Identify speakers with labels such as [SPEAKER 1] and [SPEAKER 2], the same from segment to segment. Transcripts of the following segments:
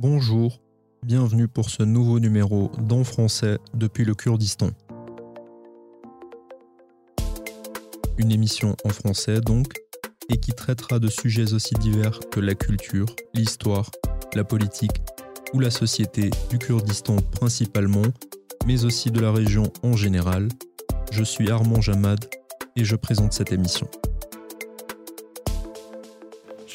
[SPEAKER 1] Bonjour, bienvenue pour ce nouveau numéro d'En français depuis le Kurdistan. Une émission en français donc, et qui traitera de sujets aussi divers que la culture, l'histoire, la politique ou la société du Kurdistan principalement, mais aussi de la région en général. Je suis Armand Jamad et je présente cette émission.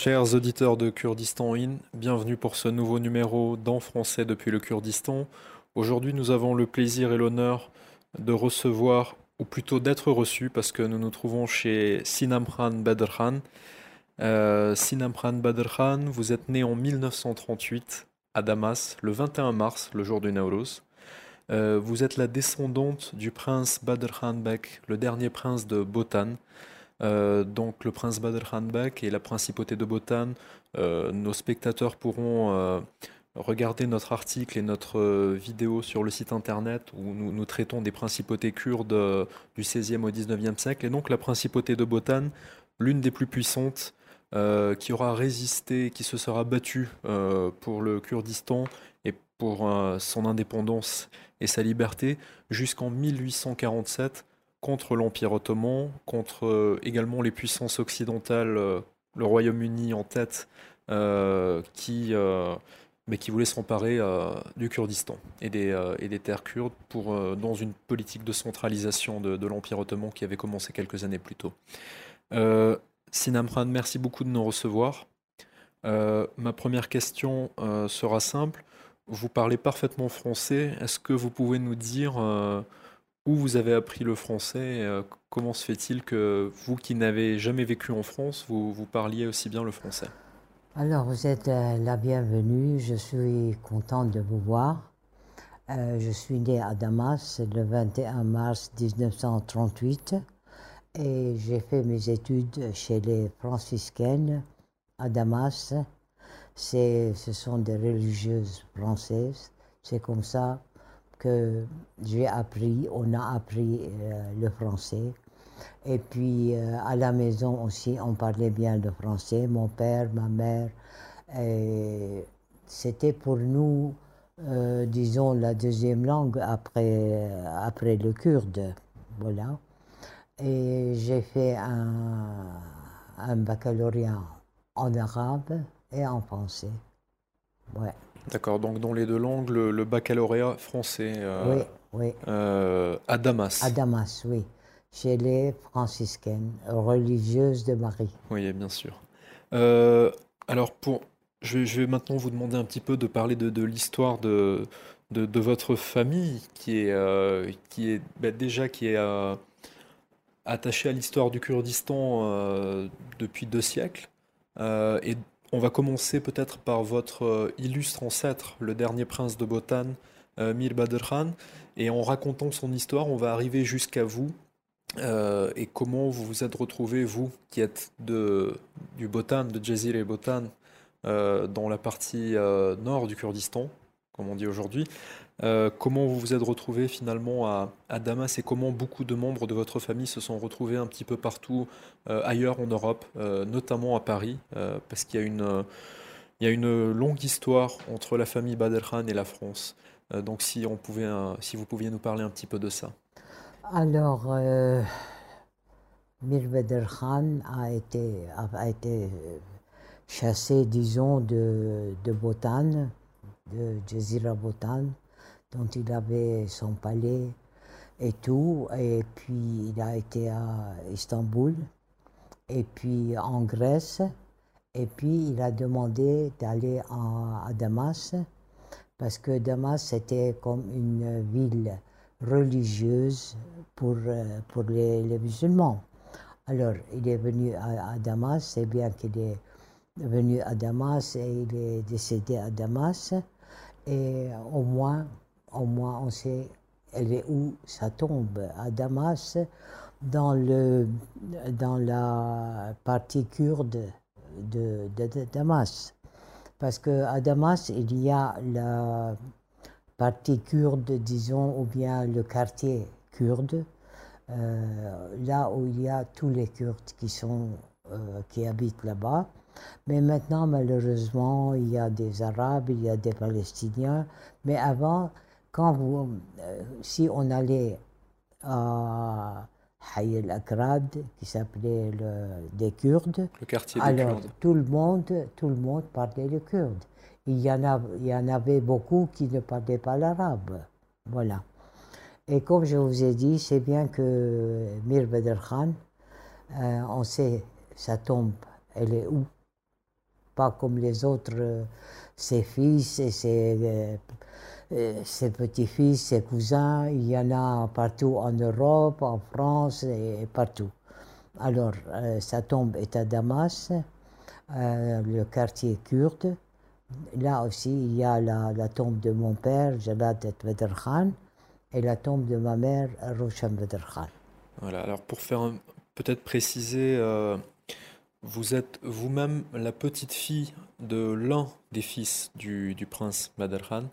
[SPEAKER 1] Chers auditeurs de Kurdistan In, bienvenue pour ce nouveau numéro d'En français depuis le Kurdistan. Aujourd'hui, nous avons le plaisir et l'honneur de recevoir, ou plutôt d'être reçus, parce que nous nous trouvons chez Sinamran Badrhan. Euh, Sinamran Badrhan, vous êtes né en 1938 à Damas, le 21 mars, le jour du Nauruz. Euh, vous êtes la descendante du prince Badr Khan Bek, le dernier prince de Bhotan. Euh, donc le prince Badr Khan Bek et la principauté de Bhotan. Euh, nos spectateurs pourront regarder notre article et notre vidéo sur le site internet où nous, nous traitons des principautés kurdes du 16e au 19e siècle. Et donc la principauté de Bhotan, l'une des plus puissantes, qui aura résisté, qui se sera battue pour le Kurdistan et pour son indépendance et sa liberté jusqu'en 1847 contre l'Empire ottoman, contre euh, également les puissances occidentales, euh, le Royaume-Uni en tête, euh, qui, mais qui voulait s'emparer du Kurdistan et des, et des terres kurdes pour, dans une politique de centralisation de, l'Empire ottoman qui avait commencé quelques années plus tôt. Sinamran, merci beaucoup de nous recevoir. ma première question sera simple. Vous parlez parfaitement français. Est-ce que vous pouvez nous dire où vous avez appris le français euh, Comment se fait-il que vous qui n'avez jamais vécu en France, vous, parliez aussi bien le français?
[SPEAKER 2] Alors, vous êtes euh, la bienvenue. Je suis contente de vous voir. je suis née à Damas le 21 mars 1938 et j'ai fait mes études chez les franciscaines à Damas ce sont des religieuses françaises. C'est comme ça que j'ai appris, on a appris euh, le français. Et puis euh, à la maison aussi, on parlait bien le français, mon père, ma mère. C'était pour nous, euh, disons, la deuxième langue après, après le kurde. Voilà. Et j'ai fait un baccalauréat en arabe et en français. Ouais.
[SPEAKER 1] D'accord, donc dans les deux langues, le, baccalauréat français
[SPEAKER 2] euh, oui, oui.
[SPEAKER 1] Euh, à Damas.
[SPEAKER 2] À Damas, oui. Chez les franciscaines, religieuses de Marie.
[SPEAKER 1] Oui, bien sûr. Euh, alors, pour, je, vais maintenant vous demander un petit peu de parler de, l'histoire de, de, votre famille, qui est, qui est bah, déjà qui est attachée à l'histoire du Kurdistan depuis deux siècles. et on va commencer peut-être par votre euh, illustre ancêtre, le dernier prince de Bhotan, euh, Mir Badr Khan. Et en racontant son histoire, on va arriver jusqu'à vous. Euh, et comment vous vous êtes retrouvé, vous, qui êtes du Bhotan, de Jazir et Bhotan, dans la partie nord du Kurdistan, comme on dit aujourd'hui. Euh, comment vous vous êtes retrouvé finalement à, Damas et comment beaucoup de membres de votre famille se sont retrouvés un petit peu partout euh, ailleurs en Europe, euh, notamment à Paris, parce qu'il y a une, y a une longue histoire entre la famille Badr Khan et la France. donc si, on pouvait, si vous pouviez nous parler un petit peu de ça.
[SPEAKER 2] Alors, Mir Badr Khan a été, a, été chassé, disons, de, de Bhotan, de Jazira Bhotan dont il avait son palais et tout. Et puis il a été à Istanbul, et puis en Grèce, et puis il a demandé d'aller à Damas, parce que Damas c'était comme une ville religieuse pour, pour les, musulmans. Alors il est venu à, Damas, c'est bien qu'il est venu à Damas et il est décédé à Damas. Et au moins, au moins on sait elle est où ça tombe, à Damas, dans, le, dans la partie kurde de, Damas. Parce qu'à Damas, il y a la partie kurde, disons, ou bien le quartier kurde, euh, là où il y a tous les Kurdes qui, sont, euh, qui habitent là-bas. Mais maintenant, malheureusement, il y a des Arabes, il y a des Palestiniens. Mais avant, quand vous, euh, si on allait à Hay el-Akrad, qui s'appelait le, des Kurdes,
[SPEAKER 1] Le quartier des
[SPEAKER 2] alors
[SPEAKER 1] Kurdes.
[SPEAKER 2] tout le monde, tout le monde parlait le kurde. Il y en, a, il y en avait beaucoup qui ne parlaient pas l'arabe. Voilà. Et comme je vous ai dit, c'est bien que Mir Badr Khan, euh, on sait sa tombe, elle est où? Pas comme les autres, euh, ses fils et ses, ses petits-fils, ses cousins. Il y en a partout en Europe, en France et partout. Alors, euh, sa tombe est à Damas, euh, le quartier kurde. Là aussi, il y a la, tombe de mon père, Jalad et Badr Khan, et la tombe de ma mère, Roshan Badr Khan.
[SPEAKER 1] Voilà, alors pour faire peut-être préciser, euh, vous êtes vous-même la petite fille de l'un des fils du, du prince Badr Khan.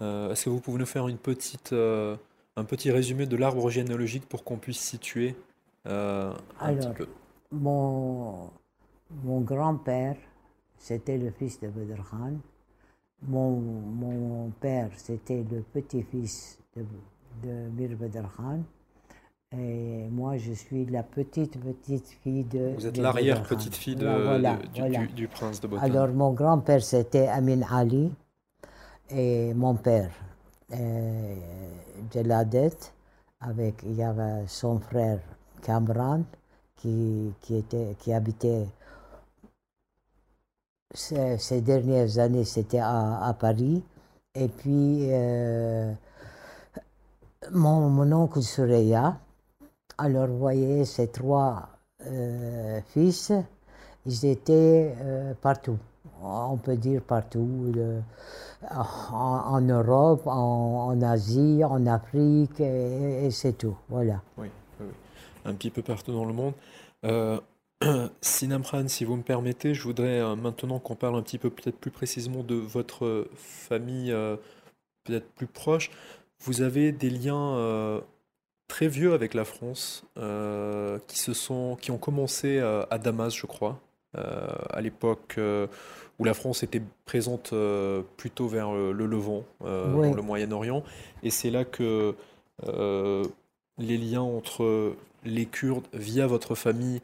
[SPEAKER 1] Euh, est-ce que vous pouvez nous faire une petite, euh, un petit résumé de l'arbre généalogique pour qu'on puisse situer euh, un petit peu?
[SPEAKER 2] Mon, mon grand-père, c'était le fils de Badr Khan. Mon, mon père, c'était le petit-fils de, de Mir Badr Khan. Et moi, je suis la petite, petite fille de.
[SPEAKER 1] Vous êtes
[SPEAKER 2] de, Voilà,
[SPEAKER 1] de- du,
[SPEAKER 2] voilà.
[SPEAKER 1] du- du prince de Botan.
[SPEAKER 2] Alors, mon grand-père, c'était Amin Ali. Et mon père, euh, Jaladet, avec, il y avait son frère Kamran, qui, qui, était, qui habitait ces, dernières années, c'était à, à Paris. Et puis, euh, mon, mon oncle Sureya. Alors, vous voyez, ces trois euh, fils, ils étaient euh, partout. On peut dire partout. en, Europe, en, Asie, en Afrique, et, c'est tout. Voilà.
[SPEAKER 1] Oui, oui. Un petit peu partout dans le monde. Euh, Sinamran, si vous me permettez, je voudrais euh, maintenant qu'on parle un petit peu peut-être plus précisément de votre famille euh, peut-être plus proche. Vous avez des liens euh, très vieux avec la France qui se sont, qui ont commencé à Damas, je crois, à l'époque euh, où la France était présente euh, plutôt vers euh, le Levant, euh,
[SPEAKER 2] Oui.
[SPEAKER 1] dans le Moyen-Orient. Et c'est là que euh, les liens entre les Kurdes via votre famille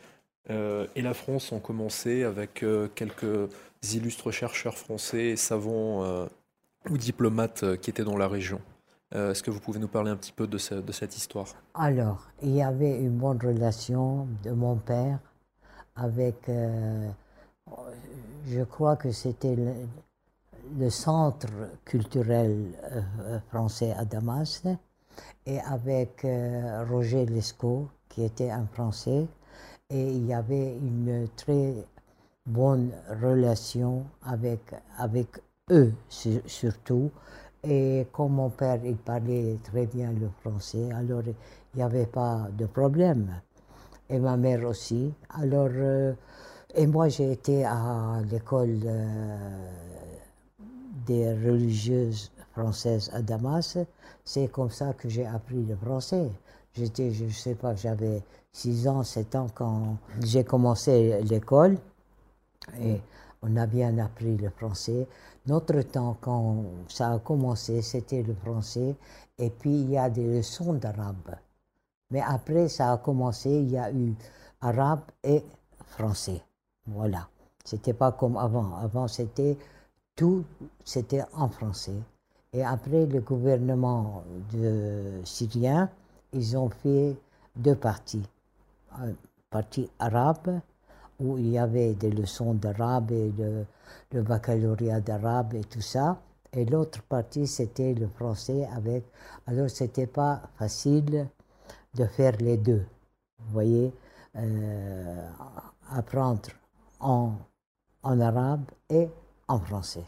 [SPEAKER 1] euh, et la France ont commencé avec euh, quelques illustres chercheurs français et savants euh, ou diplomates euh, qui étaient dans la région. Euh, Est-ce que vous pouvez nous parler un petit peu de, ce- de cette histoire?
[SPEAKER 2] Alors, il y avait une bonne relation de mon père avec, euh, je crois que c'était le, centre culturel euh, euh, français à Damas, et avec Roger Lescaut, qui était un Français, et il y avait une très bonne relation avec, avec eux sur- surtout. Et comme mon père, il parlait très bien le français, alors il n'y avait pas de problème. Et ma mère aussi. Alors, euh, et moi j'ai été à l'école euh, des religieuses françaises à Damas. C'est comme ça que j'ai appris le français. J'étais, je ne sais pas, j'avais 6 ans, 7 ans quand j'ai commencé l'école. Et on a bien appris le français. Notre temps, quand ça a commencé, c'était le français. Et puis, il y a des leçons d'arabe. Mais après, ça a commencé, il y a eu arabe et français. Voilà. C'était pas comme avant. Avant, c'était tout, c'était en français. Et après, le gouvernement de syrien, ils ont fait deux parties. Un partie arabe, où il y avait des leçons d'arabe et le, le baccalauréat d'arabe et tout ça. Et l'autre partie, c'était le français avec. Alors, c'était pas facile de faire les deux. Vous voyez, euh, apprendre en, en arabe et en français.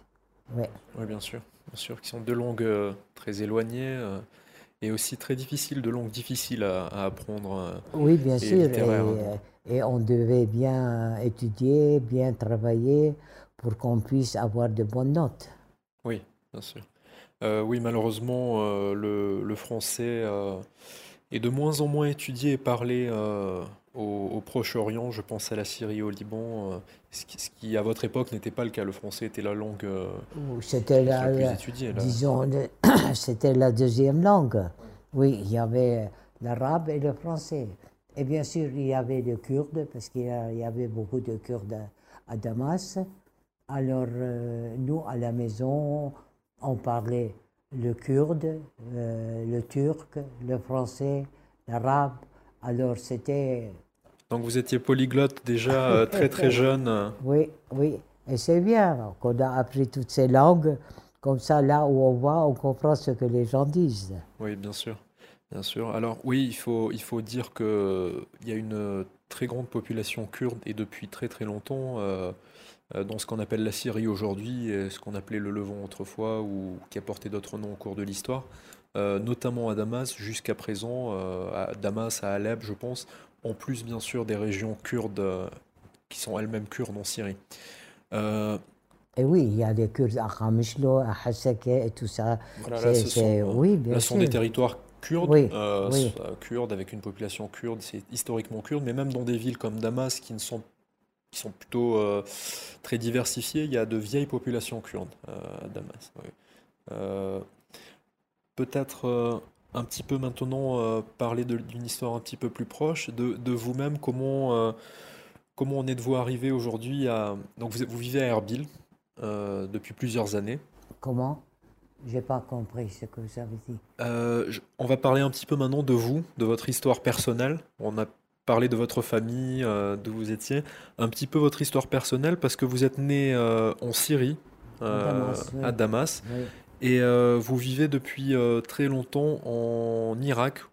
[SPEAKER 2] Oui.
[SPEAKER 1] Bien sûr, bien sûr, qui sont deux langues euh, très éloignées euh, et aussi très difficiles, deux langues difficiles à, à apprendre.
[SPEAKER 2] Oui, bien
[SPEAKER 1] Et
[SPEAKER 2] sûr. Et, on devait bien étudier, bien travailler pour qu'on puisse avoir de bonnes notes.
[SPEAKER 1] Oui, bien sûr. Oui, malheureusement, le, le français est de moins en moins étudié et parlé euh, au, Proche-Orient, je pense à la Syrie, au Liban, ce qui, à votre époque n'était pas le cas. Le français était la langue
[SPEAKER 2] c'était la, plus étudiée. Disons, c'était la deuxième langue. Oui, il y avait l'arabe et le français. Et bien sûr, il y avait le kurde, parce qu'il y avait beaucoup de Kurdes à Damas. Alors, nous, à la maison, on parlait le kurde, euh, le turc, le français, l'arabe. Alors c'était...
[SPEAKER 1] Donc vous étiez polyglotte déjà euh, très très jeune.
[SPEAKER 2] Oui, oui. Et c'est bien qu'on a appris toutes ces langues. Comme ça, là où on va, on comprend ce que les gens disent.
[SPEAKER 1] Oui, bien sûr. Bien sûr. Alors oui, il faut, il faut dire qu'il y a une très grande population kurde et depuis très très longtemps. Euh, euh, dans ce qu'on appelle la Syrie aujourd'hui, ce qu'on appelait le Levant autrefois, ou qui a porté d'autres noms au cours de l'histoire, euh, notamment à Damas, jusqu'à présent, euh, à Damas, à Alep, je pense, en plus bien sûr des régions kurdes qui sont elles-mêmes kurdes en Syrie.
[SPEAKER 2] et oui, il y a des Kurdes à Ramishlo, à Hasake et tout ça.
[SPEAKER 1] Voilà, là, oui, bien sont des territoires kurdes, kurdes avec une population kurde, c'est historiquement kurde, mais même dans des villes comme Damas qui ne sont qui sont plutôt euh, très diversifiés. Il y a de vieilles populations kurdes euh, à Damas. Euh, peut-être un petit peu maintenant parler d'une histoire un petit peu plus proche de, vous-même. Comment, comment en êtes-vous arrivé aujourd'hui à... Donc vous, vous, vivez à Erbil depuis plusieurs années.
[SPEAKER 2] Comment? J'ai pas compris ce que vous avez
[SPEAKER 1] dit. on va parler un petit peu maintenant de vous, de votre histoire personnelle. On a parler de votre famille, euh, d'où vous étiez, un petit peu votre histoire personnelle, parce que vous êtes né euh, en Syrie, euh, à Damas, et vous vivez depuis très longtemps en Irak,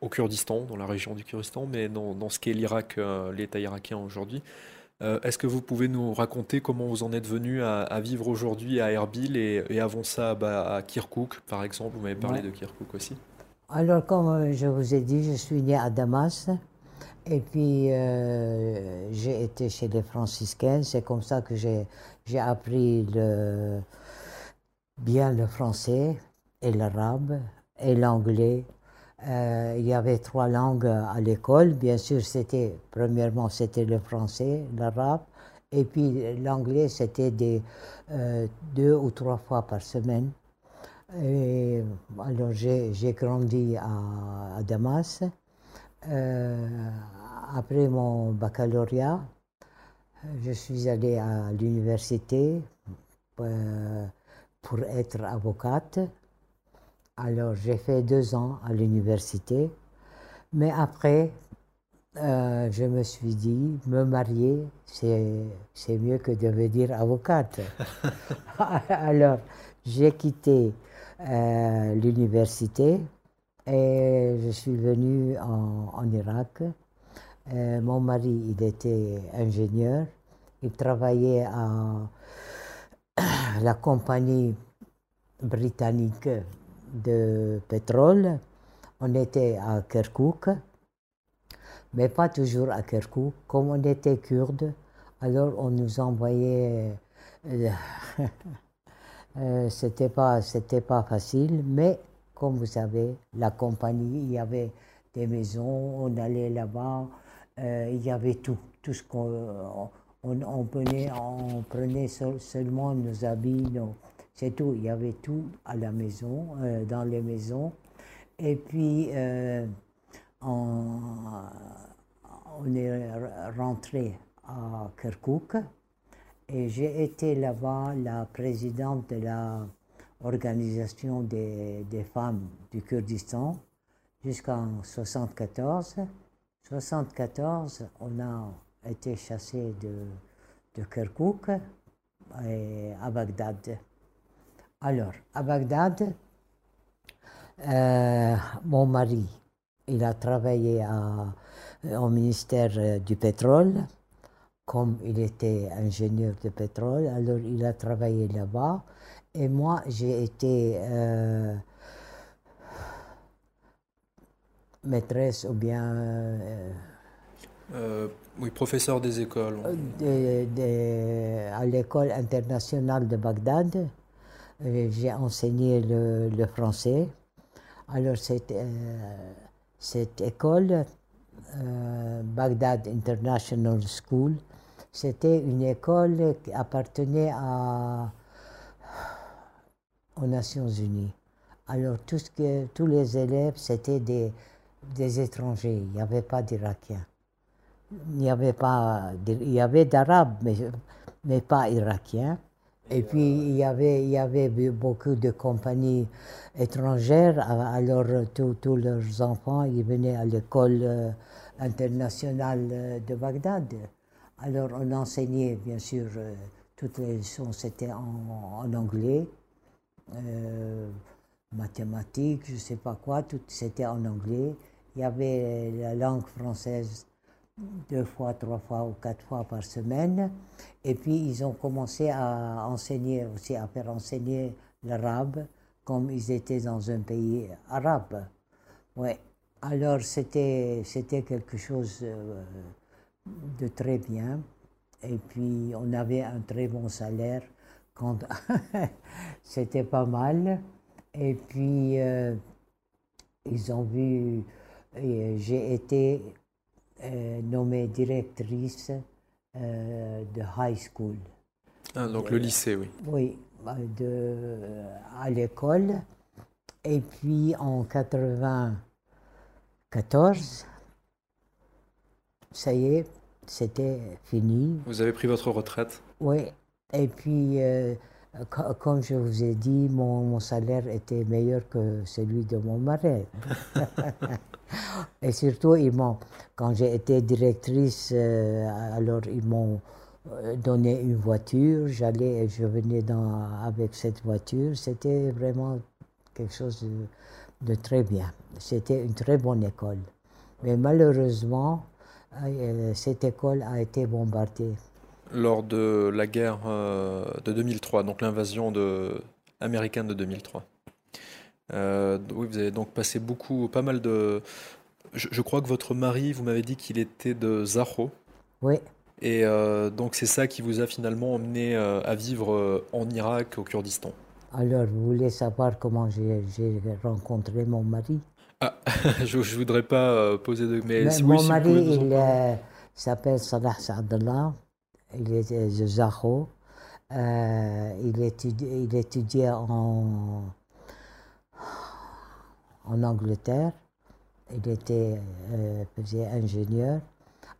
[SPEAKER 1] au Kurdistan, dans la région du Kurdistan, mais dans, ce qu'est l'Irak, l'État irakien aujourd'hui. Est-ce que vous pouvez nous raconter comment vous en êtes venu à, vivre aujourd'hui à Erbil et, avant ça bah, à Kirkuk, par exemple? Vous m'avez parlé de Kirkuk aussi.
[SPEAKER 2] Alors, comme je vous ai dit, je suis né à Damas. Et puis, euh, j'ai été chez les franciscains. C'est comme ça que j'ai appris le, bien le français et l'arabe et l'anglais. Euh, il y avait trois langues à l'école. Bien sûr, c'était, premièrement, c'était le français, l'arabe. Et puis, l'anglais, c'était euh, deux ou trois fois par semaine. Et, alors, j'ai grandi à Damas. Euh, après mon baccalauréat, je suis allée à l'université euh, pour être avocate. Alors j'ai fait deux ans à l'université, mais après, euh, je me suis dit, me marier, c'est mieux que de devenir avocate. Alors j'ai quitté l'université et je suis venue en, Irak. Euh, mon mari, il était ingénieur. Il travaillait à la compagnie britannique de pétrole. On était à Kirkuk, mais pas toujours à Kirkuk. Comme on était kurde, alors on nous envoyait. Euh, euh, c'était pas, c'était pas facile, mais comme vous savez, la compagnie, il y avait des maisons, on allait là-bas, euh, il y avait tout, tout ce qu'on on, prenait, on prenait seulement nos habits, c'est tout, il y avait tout à la maison, euh, dans les maisons. Et puis, euh, on, on, est rentré à Kirkuk et j'ai été là-bas la présidente de la organisation des, femmes du Kurdistan jusqu'en 74. 74, on a été chassé de, de Kirkuk et à Bagdad. Alors, à Bagdad, euh, mon mari, il a travaillé au ministère du pétrole. Comme il était ingénieur de pétrole, alors il a travaillé là-bas. Et moi, j'ai été euh, maîtresse ou bien...
[SPEAKER 1] Euh, euh, oui, professeur des écoles.
[SPEAKER 2] à l'école internationale de Bagdad. J'ai enseigné le, le, français. Alors cette, cette école, euh, Baghdad International School. C'était une école qui appartenait à, aux Nations Unies. Alors tous les élèves, c'était des, étrangers, il n'y avait pas d'Irakiens. Il n'y avait pas, y avait d'Arabes, mais, pas Irakiens. Et puis il y avait, beaucoup de compagnies étrangères, alors tous leurs enfants, ils venaient à l'école euh, internationale de Bagdad. Alors on enseignait bien sûr euh, toutes les leçons, c'était en, anglais. Euh, mathématiques, je ne sais pas quoi, tout c'était en anglais. Il y avait la langue française deux fois, trois fois ou quatre fois par semaine. Et puis ils ont commencé à enseigner aussi, à faire enseigner l'arabe, comme ils étaient dans un pays arabe. Ouais. Alors c'était, c'était quelque chose euh, de très bien. Et puis on avait un très bon salaire quand c'était pas mal. Et puis euh, ils ont vu, j'ai été euh, nommée directrice euh, de high school.
[SPEAKER 1] Ah, donc le lycée, oui.
[SPEAKER 2] Oui, de, à l'école. Et puis en 94, ça y est, c'était fini.
[SPEAKER 1] Vous avez pris votre retraite?
[SPEAKER 2] Oui. Et puis, euh, comme je vous ai dit, mon, mon, salaire était meilleur que celui de mon mari. Et surtout, ils m'ont, quand j'ai été directrice, euh, alors ils m'ont euh, donné une voiture. J'allais, je venais dans, avec cette voiture. C'était vraiment quelque chose de, de très bien. C'était une très bonne école. Mais malheureusement, cette école a été bombardée.
[SPEAKER 1] Lors de la guerre de 2003, donc l'invasion de, américaine de 2003. Euh, oui, vous avez donc passé beaucoup, pas mal de. Je, crois que votre mari, vous m'avez dit qu'il était de Zahro.
[SPEAKER 2] Oui.
[SPEAKER 1] Et euh, donc c'est ça qui vous a finalement emmené euh, à vivre en Irak, au Kurdistan.
[SPEAKER 2] Alors, vous voulez savoir comment j'ai rencontré mon mari
[SPEAKER 1] ah, je ne voudrais pas poser de...
[SPEAKER 2] Mais, mon mari, il s'appelle Salah Saadallah. Il est de il, étudiait, il étudiait en Angleterre. Il était euh, ingénieur.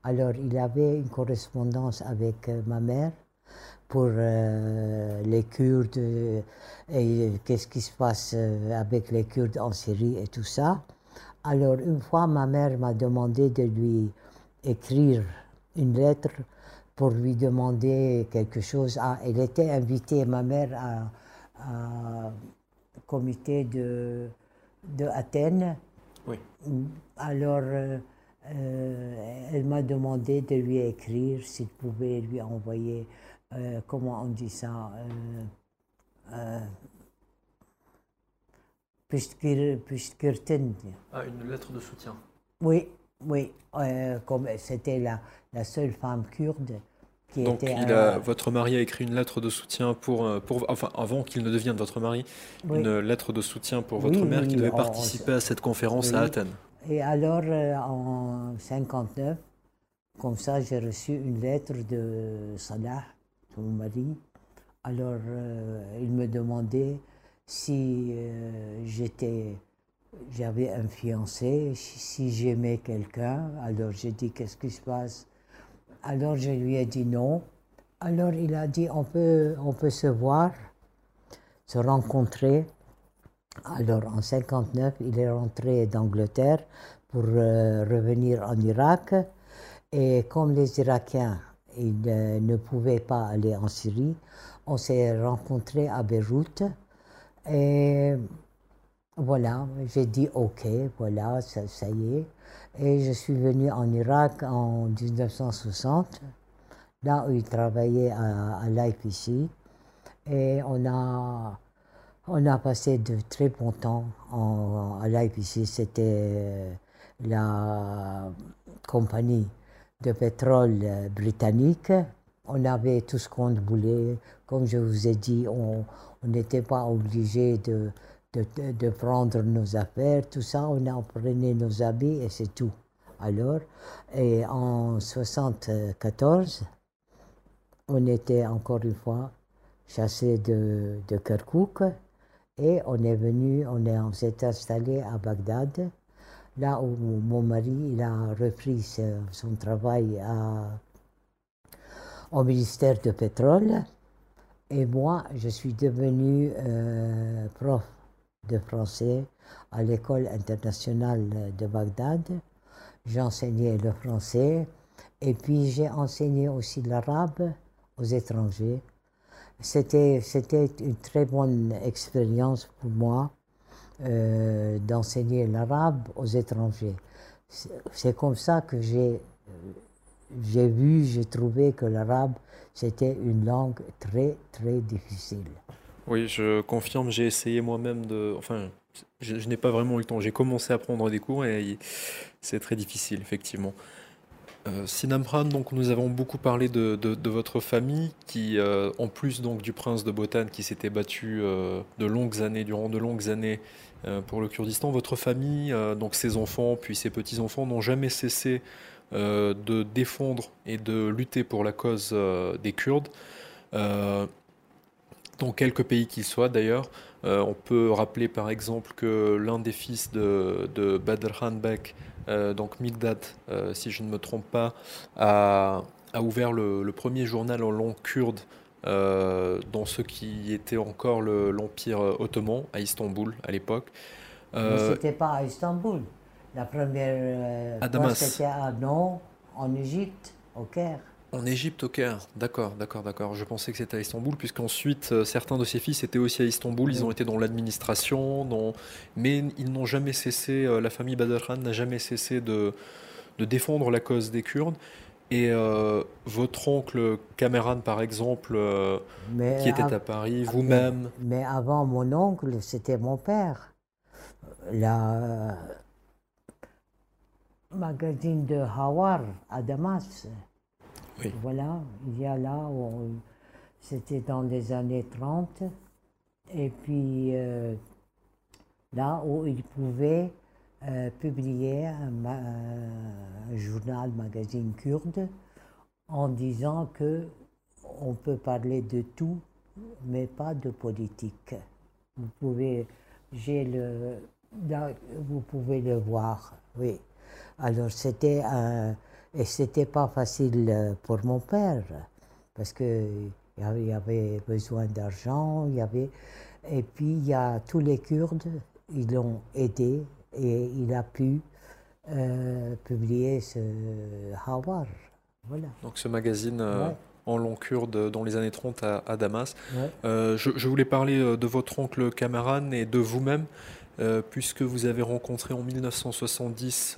[SPEAKER 2] Alors il avait une correspondance avec euh, ma mère pour euh, les Kurdes et qu'est-ce qui se passe avec les Kurdes en Syrie et tout ça. Alors une fois, ma mère m'a demandé de lui écrire une lettre pour lui demander quelque chose. Ah, elle était invitée, ma mère, à, à comité de de Athènes.
[SPEAKER 1] Oui.
[SPEAKER 2] Alors, euh, euh, elle m'a demandé de lui écrire s'il pouvait lui envoyer, euh, comment on dit ça,
[SPEAKER 1] Ah, une lettre de soutien.
[SPEAKER 2] Oui, oui. comme c'était la, la seule femme kurde
[SPEAKER 1] donc, il a, votre mari a écrit une lettre de soutien pour, euh, pour enfin, avant qu'il ne devienne votre mari, une lettre de soutien pour votre mère qui devait participer à cette conférence à Athènes.
[SPEAKER 2] Et alors, euh, en 59, comme ça, j'ai reçu une lettre de Salah, mon mari. Alors, euh, il me demandait si j'étais, j'avais un fiancé, si j'aimais quelqu'un. Alors, j'ai dit, qu'est-ce qui se passe? Alors je lui ai dit non. Alors il a dit on peut, on peut se voir, se rencontrer. Alors en 59, il est rentré d'Angleterre pour euh, revenir en Irak. Et comme les Irakiens ils, ne pouvaient pas aller en Syrie, on s'est rencontrés à Beyrouth. Et voilà, j'ai dit OK, voilà, ça, ça y est. Et je suis venu en Irak en 1960, là où il travaillait à, à l'IPC. Et on a, on a passé de très bons temps à l'IPC. C'était la compagnie de pétrole britannique. On avait tout ce qu'on voulait. Comme je vous ai dit, on n'était pas obligé de de, de, prendre nos affaires, tout ça, on, a, prenait nos habits et c'est tout. alors. Et en 74, on était encore une fois chassés de, de Kirkuk et on est venu, on, est, on s'est installé à Bagdad, là où mon mari il a repris son travail au ministère de pétrole. Et moi, je suis devenu euh, prof de français à l'école internationale de Bagdad. J'ai le français et puis j'ai enseigné aussi l'arabe aux étrangers. C'était, une très bonne expérience pour moi euh, d'enseigner l'arabe aux étrangers. C'est comme ça que j'ai vu, j'ai trouvé que l'arabe, c'était une langue très, très difficile.
[SPEAKER 1] Oui, je confirme, j'ai essayé moi-même de... Enfin, je, n'ai pas vraiment eu le temps. J'ai commencé à prendre des cours et c'est très difficile, effectivement. Euh, donc nous avons beaucoup parlé de, votre famille, qui, euh, en plus donc du prince de Botan, qui s'était battu euh, de longues années, durant de longues années pour le Kurdistan, votre famille, donc ses enfants, puis ses petits enfants, n'ont jamais cessé de défendre et de lutter pour la cause des Kurdes dans quelques pays qu'ils soient d'ailleurs. Euh, on peut rappeler par exemple que l'un des fils de, de Badr Khan euh, donc Migdad, euh, si je ne me trompe pas, a, ouvert le, premier journal en langue kurde dans ce qui était encore l'Empire ottoman à Istanbul à l'époque.
[SPEAKER 2] Mais ce n'était pas à Istanbul. La première
[SPEAKER 1] fois,
[SPEAKER 2] c'était à Non, en Égypte, au Caire.
[SPEAKER 1] En Égypte, au Caire. D'accord, d'accord, d'accord. Je pensais que c'était à Istanbul, puisqu'ensuite, euh, certains de ses fils étaient aussi à Istanbul. Ils ont été dans l'administration, mais ils n'ont jamais cessé, euh, la famille Badr Khan n'a jamais cessé de, de, défendre la cause des Kurdes. Et euh, votre oncle Cameron, par exemple, qui était à Paris, vous-même.
[SPEAKER 2] Mais avant mon oncle, c'était mon père. La magazine de Hawar à Damas. Voilà, il y a là, c'était dans les années 30, et puis euh, là où il pouvait euh, publier un, journal, magazine kurde, en disant que on peut parler de tout, mais pas de politique. Vous pouvez le voir, oui. Alors c'était un et c'était pas facile euh, pour mon père, parce qu'il y avait besoin d'argent, il y avait... Et puis il y a tous les Kurdes, ils l'ont aidé et il a pu euh, publier ce Hawar. Voilà.
[SPEAKER 1] Donc ce magazine euh, en long kurde dans les années 30 à, Damas. je, voulais parler de votre oncle Kamaran et de vous-même. Puisque vous avez rencontré en 1970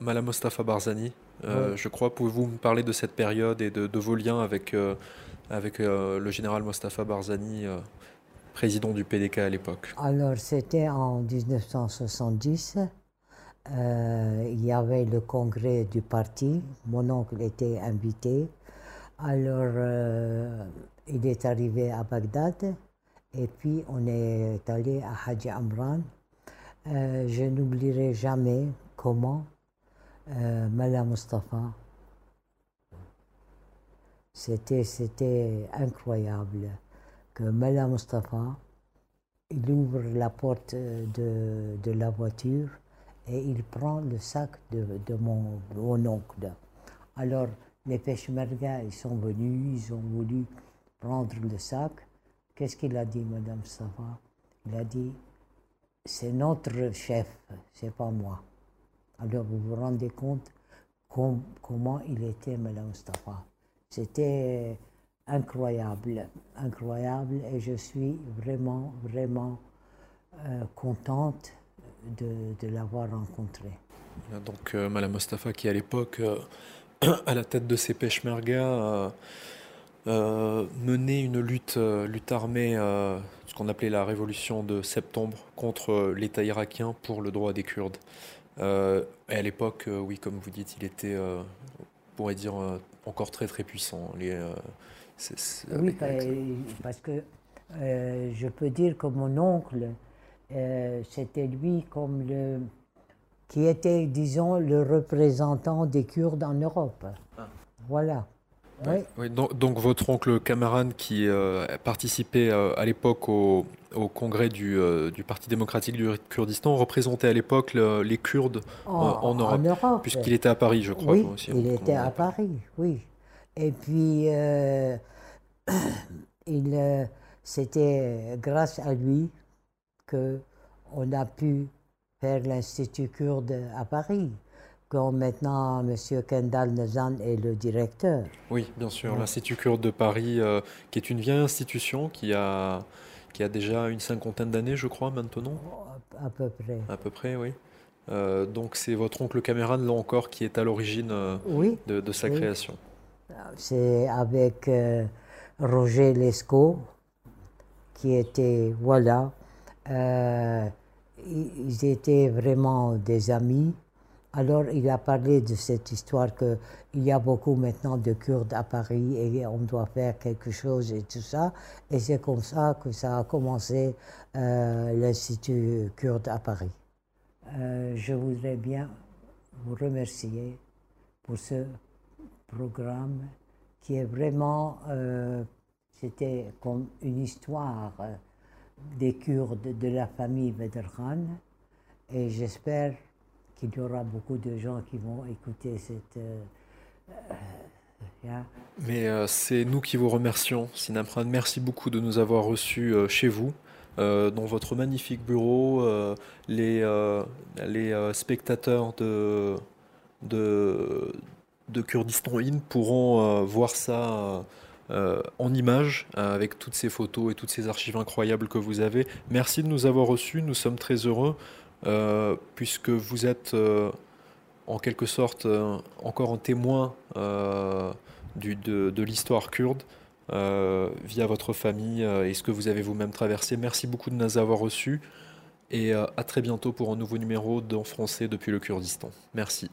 [SPEAKER 1] Mala Mostafa Barzani, euh, je crois. Pouvez-vous me parler de cette période et de, vos liens avec, euh, avec euh, le général Mostafa Barzani, président du PDK à l'époque?
[SPEAKER 2] Alors, c'était en 1970. il y avait le congrès du parti. Mon oncle était invité. Alors, il est arrivé à Bagdad. Et puis, on est allé à Haji Amran. Je n'oublierai jamais comment euh, Mala Mustafa. C'était, c'était incroyable que Mala Mustafa, il ouvre la porte de, de, la voiture et il prend le sac de, de mon, oncle. Alors, les pêchmergas, ils sont venus, ils ont voulu prendre le sac. Qu'est-ce qu'il a dit, Madame Mustafa Il a dit, c'est notre chef, c'est pas moi. Alors vous vous rendez compte comment il était, Madame Mustafa. C'était incroyable, incroyable, et je suis vraiment, vraiment euh, contente de, l'avoir rencontré.
[SPEAKER 1] Donc euh, Madame qui à l'époque, euh, à la tête de ses pêches-mergas, menait une lutte, lutte armée, ce qu'on appelait la révolution de septembre, contre l'État irakien pour le droit des Kurdes. Euh, et à l'époque, euh, oui, comme vous dites, il était, euh, on pourrait dire, encore très très puissant. Les,
[SPEAKER 2] oui, parce que je peux dire que mon oncle, c'était lui comme le, qui était, disons, le représentant des Kurdes en Europe. Ah. Voilà.
[SPEAKER 1] Oui. donc, votre oncle Cameron, qui euh, participait euh, à l'époque au, congrès euh, du, Parti démocratique du Kurdistan, représentait à l'époque les Kurdes en, Europe, puisqu'il était à Paris, je crois.
[SPEAKER 2] Oui, il était à Paris, oui. Et puis, il, c'était grâce à lui que on a pu faire l'Institut kurde à Paris maintenant M. Kendall Nazan est le directeur.
[SPEAKER 1] Oui, bien sûr, l'Institut kurde de Paris, euh, qui est une vieille institution qui a, qui a déjà une cinquantaine d'années, je crois, maintenant.
[SPEAKER 2] À peu près.
[SPEAKER 1] À peu près, oui. Euh, donc c'est votre oncle Cameron, là encore, qui est à l'origine euh, de, sa création.
[SPEAKER 2] C'est avec Roger Lescaut, qui était, voilà, ils étaient vraiment des amis. Alors il a parlé de cette histoire qu'il y a beaucoup maintenant de Kurdes à Paris et on doit faire quelque chose et tout ça. Et c'est comme ça que ça a commencé euh, l'Institut kurde à Paris. Euh, je voudrais bien vous remercier pour ce programme qui est vraiment, euh, c'était comme une histoire des Kurdes de la famille Vedrkhan. Et j'espère qu'il y aura beaucoup de gens qui vont écouter cette. Euh,
[SPEAKER 1] euh, Mais euh, c'est nous qui vous remercions, Sinapran. Merci beaucoup de nous avoir reçus chez vous. dans votre magnifique bureau, les, les spectateurs de, de, de, Kurdistan In pourront voir ça en images avec toutes ces photos et toutes ces archives incroyables que vous avez. Merci de nous avoir reçus, nous sommes très heureux. Euh, puisque vous êtes euh, en quelque sorte euh, encore un témoin de, l'histoire kurde via votre famille et ce que vous avez vous-même traversé. Merci beaucoup de nous avoir reçus et à très bientôt pour un nouveau numéro d'En français depuis le Kurdistan. Merci.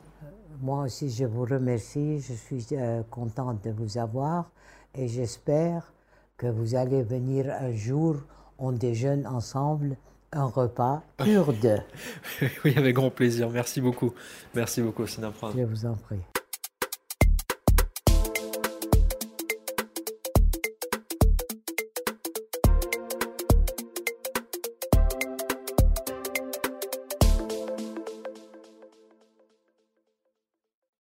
[SPEAKER 2] Moi aussi, je vous remercie. Je suis contente de vous avoir et j'espère que vous allez venir un jour, on déjeune ensemble un repas kurde.
[SPEAKER 1] oui, avec grand plaisir. Merci beaucoup. Merci beaucoup, Sinapran.
[SPEAKER 2] Je vous en prie.